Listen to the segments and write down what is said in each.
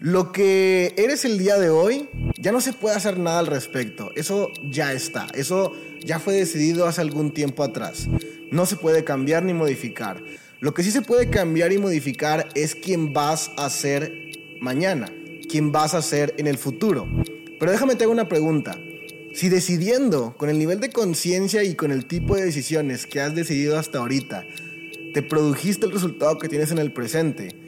Lo que eres el día de hoy, ya no se puede hacer nada al respecto. Eso ya está. Eso ya fue decidido hace algún tiempo atrás. No se puede cambiar ni modificar. Lo que sí se puede cambiar y modificar es quién vas a ser mañana, quién vas a ser en el futuro. Pero déjame te hago una pregunta. Si decidiendo, con el nivel de conciencia y con el tipo de decisiones que has decidido hasta ahorita, te produjiste el resultado que tienes en el presente,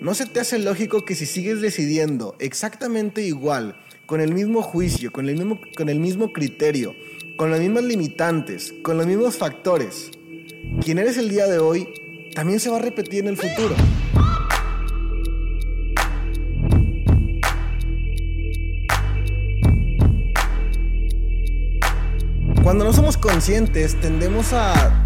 ¿no se te hace lógico que si sigues decidiendo exactamente igual, con el mismo juicio, con el mismo, con el mismo criterio, con las mismas limitantes, con los mismos factores, quien eres el día de hoy también se va a repetir en el futuro? Cuando no somos conscientes tendemos a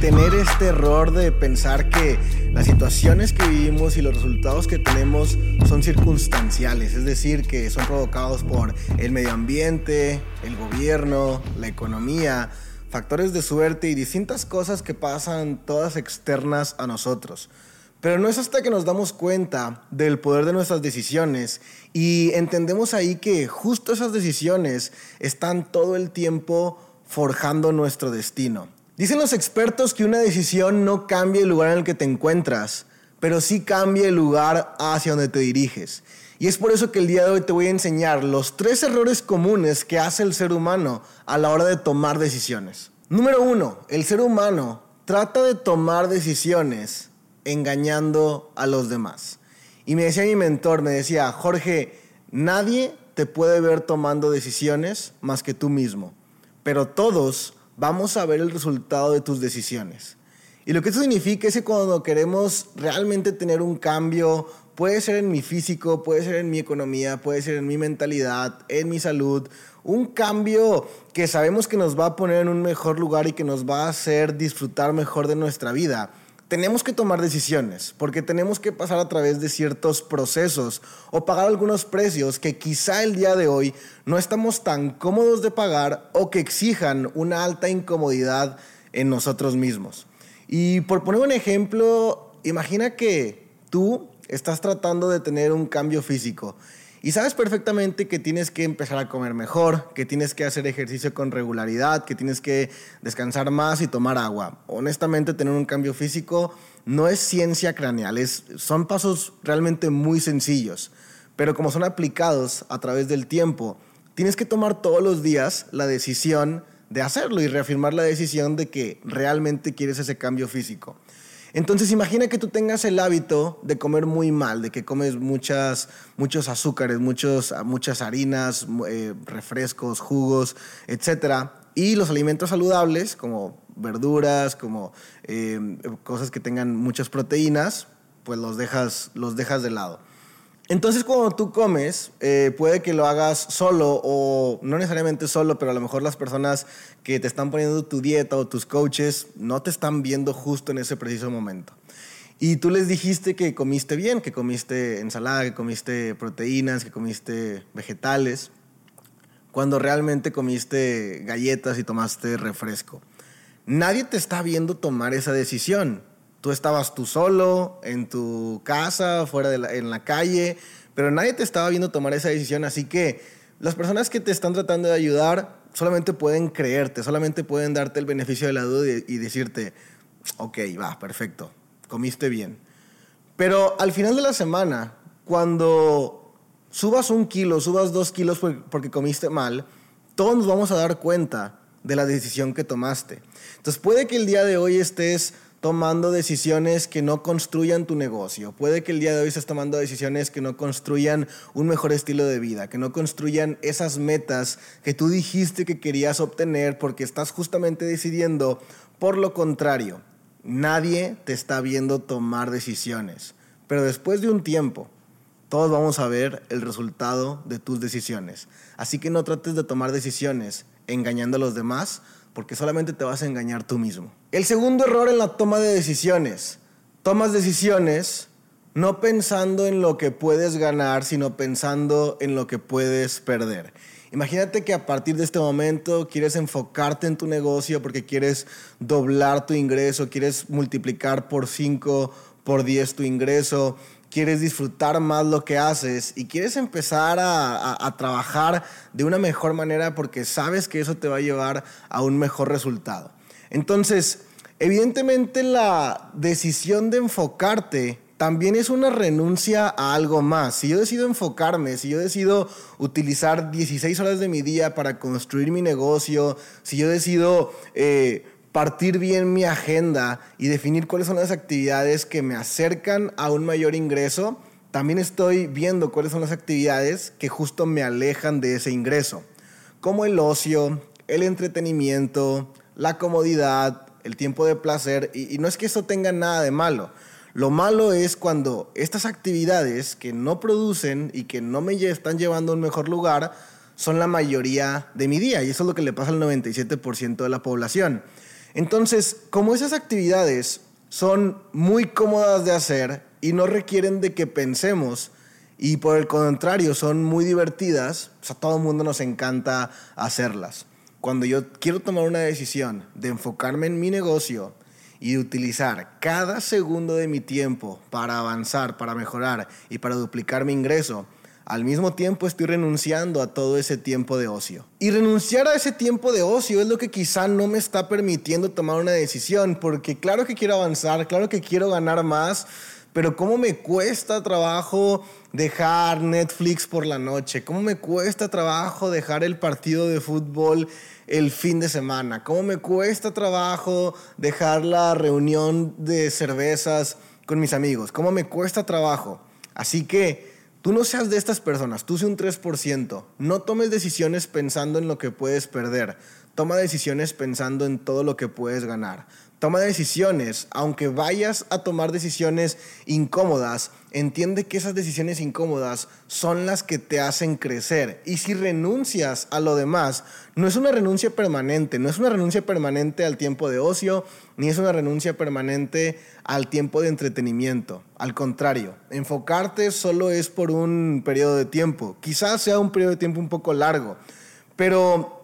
tener este error de pensar que las situaciones que vivimos y los resultados que tenemos son circunstanciales, es decir, que son provocados por el medio ambiente, el gobierno, la economía, factores de suerte y distintas cosas que pasan todas externas a nosotros. Pero no es hasta que nos damos cuenta del poder de nuestras decisiones y entendemos ahí que justo esas decisiones están todo el tiempo forjando nuestro destino. Dicen los expertos que una decisión no cambia el lugar en el que te encuentras, pero sí cambia el lugar hacia donde te diriges. Y es por eso que el día de hoy te voy a enseñar los tres errores comunes que hace el ser humano a la hora de tomar decisiones. Número uno, el ser humano trata de tomar decisiones engañando a los demás. Y me decía mi mentor, me decía, Jorge, nadie te puede ver tomando decisiones más que tú mismo, pero todos vamos a ver el resultado de tus decisiones. Y lo que eso significa es que cuando queremos realmente tener un cambio, puede ser en mi físico, puede ser en mi economía, puede ser en mi mentalidad, en mi salud, un cambio que sabemos que nos va a poner en un mejor lugar y que nos va a hacer disfrutar mejor de nuestra vida tenemos que tomar decisiones, porque tenemos que pasar a través de ciertos procesos o pagar algunos precios que quizá el día de hoy no estamos tan cómodos de pagar o que exijan una alta incomodidad en nosotros mismos. Y por poner un ejemplo, imagina que tú estás tratando de tener un cambio físico y sabes perfectamente que tienes que empezar a comer mejor, que tienes que hacer ejercicio con regularidad, que tienes que descansar más y tomar agua. Honestamente, tener un cambio físico no es ciencia craneal, es, son pasos realmente muy sencillos, pero como son aplicados a través del tiempo, tienes que tomar todos los días la decisión de hacerlo y reafirmar la decisión de que realmente quieres ese cambio físico. Entonces imagina que tú tengas el hábito de comer muy mal, de que comes muchas, muchos azúcares, muchos, muchas harinas, eh, refrescos, jugos, etc. Y los alimentos saludables, como verduras, como eh, cosas que tengan muchas proteínas, pues los dejas, los dejas de lado. Entonces cuando tú comes, eh, puede que lo hagas solo o no necesariamente solo, pero a lo mejor las personas que te están poniendo tu dieta o tus coaches no te están viendo justo en ese preciso momento. Y tú les dijiste que comiste bien, que comiste ensalada, que comiste proteínas, que comiste vegetales, cuando realmente comiste galletas y tomaste refresco. Nadie te está viendo tomar esa decisión. Tú estabas tú solo, en tu casa, fuera de la, en la calle, pero nadie te estaba viendo tomar esa decisión, así que las personas que te están tratando de ayudar solamente pueden creerte, solamente pueden darte el beneficio de la duda y, decirte, ok, va, perfecto, comiste bien. Pero al final de la semana, cuando subas un kilo, subas dos kilos porque comiste mal, todos nos vamos a dar cuenta de la decisión que tomaste. Entonces puede que el día de hoy estés tomando decisiones que no construyan tu negocio. Puede que el día de hoy estés tomando decisiones que no construyan un mejor estilo de vida, que no construyan esas metas que tú dijiste que querías obtener porque estás justamente decidiendo por lo contrario. Nadie te está viendo tomar decisiones, pero después de un tiempo, todos vamos a ver el resultado de tus decisiones. Así que no trates de tomar decisiones engañando a los demás, porque solamente te vas a engañar tú mismo. El segundo error en la toma de decisiones. Tomas decisiones no pensando en lo que puedes ganar, sino pensando en lo que puedes perder. Imagínate que a partir de este momento quieres enfocarte en tu negocio porque quieres doblar tu ingreso, quieres multiplicar por 5, por 10 tu ingreso, quieres disfrutar más lo que haces y quieres empezar a, trabajar de una mejor manera porque sabes que eso te va a llevar a un mejor resultado. Entonces, evidentemente la decisión de enfocarte también es una renuncia a algo más. Si yo decido enfocarme, si yo decido utilizar 16 horas de mi día para construir mi negocio, si yo decido eh, partir bien mi agenda y definir cuáles son las actividades que me acercan a un mayor ingreso, también estoy viendo cuáles son las actividades que justo me alejan de ese ingreso, como el ocio, el entretenimiento, la comodidad, el tiempo de placer, y, no es que eso tenga nada de malo. Lo malo es cuando estas actividades que no producen y que no me están llevando a un mejor lugar son la mayoría de mi día, y eso es lo que le pasa al 97% de la población. Entonces, como esas actividades son muy cómodas de hacer y no requieren de que pensemos, y por el contrario son muy divertidas, a todo el mundo nos encanta hacerlas. Cuando yo quiero tomar una decisión de enfocarme en mi negocio y de utilizar cada segundo de mi tiempo para avanzar, para mejorar y para duplicar mi ingreso, al mismo tiempo estoy renunciando a todo ese tiempo de ocio. Y renunciar a ese tiempo de ocio es lo que quizá no me está permitiendo tomar una decisión, porque claro que quiero avanzar, claro que quiero ganar más, pero cómo me cuesta trabajo dejar Netflix por la noche, cómo me cuesta trabajo dejar el partido de fútbol el fin de semana, cómo me cuesta trabajo dejar la reunión de cervezas con mis amigos, cómo me cuesta trabajo. Así que Tú no seas de estas personas, tú sé un 3%. No tomes decisiones pensando en lo que puedes perder. Toma decisiones pensando en todo lo que puedes ganar. Toma decisiones, aunque vayas a tomar decisiones incómodas, entiende que esas decisiones incómodas son las que te hacen crecer. Y si renuncias a lo demás, no es una renuncia permanente, no es una renuncia permanente al tiempo de ocio, ni es una renuncia permanente al tiempo de entretenimiento. Al contrario, enfocarte solo es por un periodo de tiempo. Quizás sea un periodo de tiempo un poco largo, pero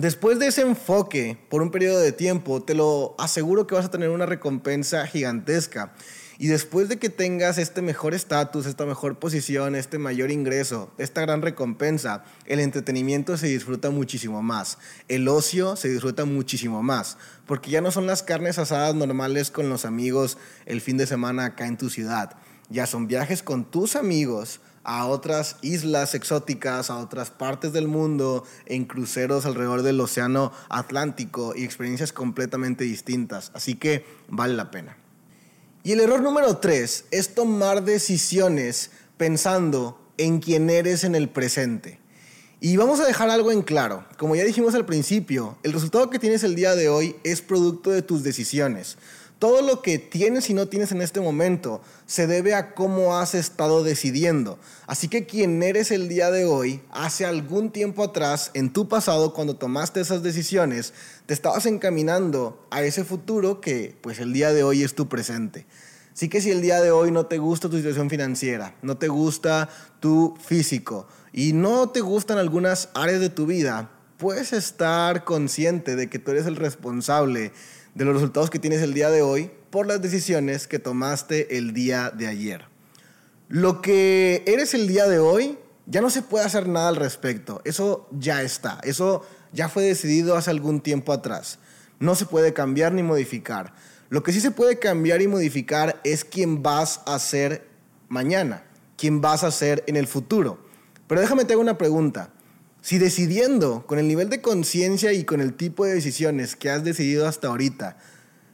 Después de ese enfoque por un periodo de tiempo, te lo aseguro que vas a tener una recompensa gigantesca. Y después de que tengas este mejor estatus, esta mejor posición, este mayor ingreso, esta gran recompensa, el entretenimiento se disfruta muchísimo más. El ocio se disfruta muchísimo más. Porque ya no son las carnes asadas normales con los amigos el fin de semana acá en tu ciudad. Ya son viajes con tus amigos a otras islas exóticas, a otras partes del mundo, en cruceros alrededor del Océano Atlántico y experiencias completamente distintas. Así que vale la pena. Y el error número tres es tomar decisiones pensando en quién eres en el presente. Y vamos a dejar algo en claro. Como ya dijimos al principio, el resultado que tienes el día de hoy es producto de tus decisiones. Todo lo que tienes y no tienes en este momento se debe a cómo has estado decidiendo. Así que quien eres el día de hoy, hace algún tiempo atrás, en tu pasado, cuando tomaste esas decisiones, te estabas encaminando a ese futuro que pues el día de hoy es tu presente. Así que si el día de hoy no te gusta tu situación financiera, no te gusta tu físico y no te gustan algunas áreas de tu vida, puedes estar consciente de que tú eres el responsable de los resultados que tienes el día de hoy por las decisiones que tomaste el día de ayer. Lo que eres el día de hoy, ya no se puede hacer nada al respecto. Eso ya está. Eso ya fue decidido hace algún tiempo atrás. No se puede cambiar ni modificar. Lo que sí se puede cambiar y modificar es quién vas a ser mañana, quién vas a ser en el futuro. Pero déjame te hago una pregunta. Si decidiendo con el nivel de conciencia y con el tipo de decisiones que has decidido hasta ahorita,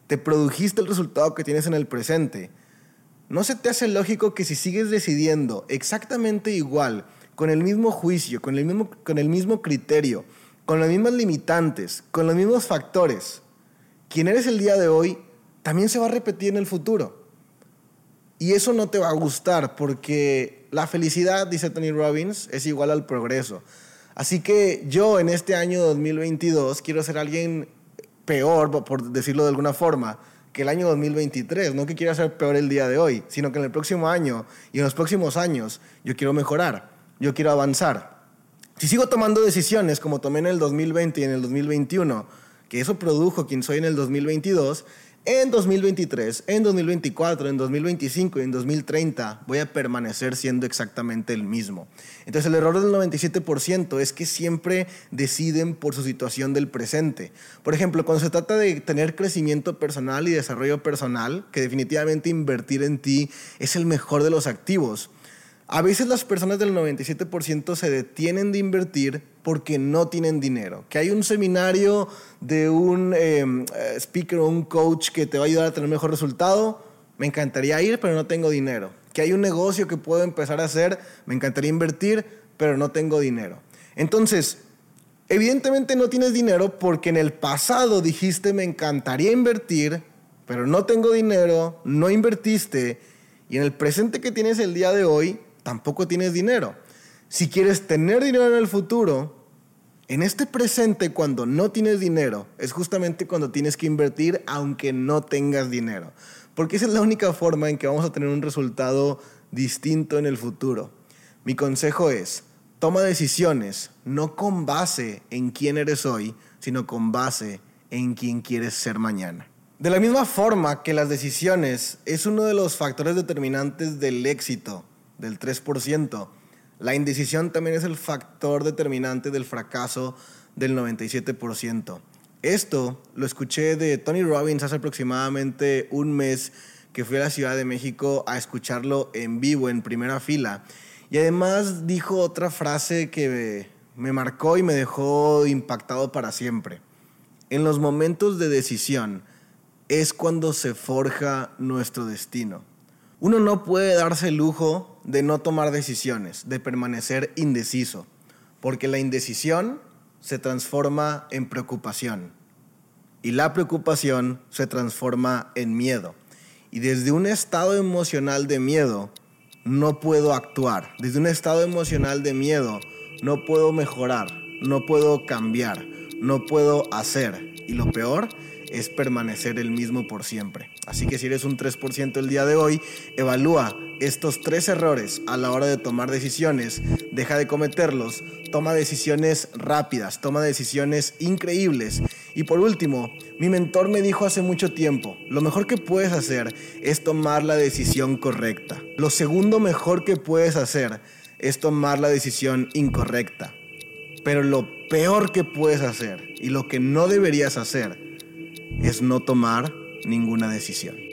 te produjiste el resultado que tienes en el presente, ¿no se te hace lógico que si sigues decidiendo exactamente igual, con el mismo juicio, con el mismo, con el mismo criterio, con las mismas limitantes, con los mismos factores, quien eres el día de hoy también se va a repetir en el futuro? Y eso no te va a gustar porque la felicidad, dice Tony Robbins, es igual al progreso. Así que yo en este año 2022 quiero ser alguien peor, por decirlo de alguna forma, que el año 2023. No que quiera ser peor el día de hoy, sino que en el próximo año y en los próximos años yo quiero mejorar, yo quiero avanzar. Si sigo tomando decisiones como tomé en el 2020 y en el 2021, que eso produjo quien soy en el 2022, en 2023, en 2024, en 2025 y en 2030 voy a permanecer siendo exactamente el mismo. Entonces el error del 97% es que siempre deciden por su situación del presente. Por ejemplo, cuando se trata de tener crecimiento personal y desarrollo personal, que definitivamente invertir en ti es el mejor de los activos. A veces las personas del 97% se detienen de invertir porque no tienen dinero. Que hay un seminario de un em, eh, speaker o un coach que te va a ayudar a tener mejor resultado, me encantaría ir, pero no tengo dinero. Que hay un negocio que puedo empezar a hacer, me encantaría invertir, pero no tengo dinero. Entonces, evidentemente no tienes dinero porque en el pasado dijiste me encantaría invertir, pero no tengo dinero, no invertiste, y en el presente que tienes el día de hoy, tampoco tienes dinero. Si quieres tener dinero en el futuro, en este presente cuando no tienes dinero, es justamente cuando tienes que invertir aunque no tengas dinero. Porque esa es la única forma en que vamos a tener un resultado distinto en el futuro. Mi consejo es, toma decisiones no con base en quién eres hoy, sino con base en quién quieres ser mañana. De la misma forma que las decisiones es uno de los factores determinantes del éxito del 3%. La indecisión también es el factor determinante del fracaso del 97%. Esto lo escuché de Tony Robbins hace aproximadamente un mes que fui a la Ciudad de México a escucharlo en vivo, en primera fila. Y además dijo otra frase que me marcó y me dejó impactado para siempre. En los momentos de decisión es cuando se forja nuestro destino. Uno no puede darse el lujo de no tomar decisiones, de permanecer indeciso, porque la indecisión se transforma en preocupación y la preocupación se transforma en miedo. Y desde un estado emocional de miedo no puedo actuar, desde un estado emocional de miedo no puedo mejorar, no puedo cambiar, no puedo hacer. Y lo peor es permanecer el mismo por siempre. Así que si eres un 3% el día de hoy, evalúa estos tres errores a la hora de tomar decisiones, deja de cometerlos, toma decisiones rápidas, toma decisiones increíbles. Y por último, mi mentor me dijo hace mucho tiempo, lo mejor que puedes hacer es tomar la decisión correcta. Lo segundo mejor que puedes hacer es tomar la decisión incorrecta. Pero lo peor que puedes hacer y lo que no deberías hacer es no tomar ninguna decisión.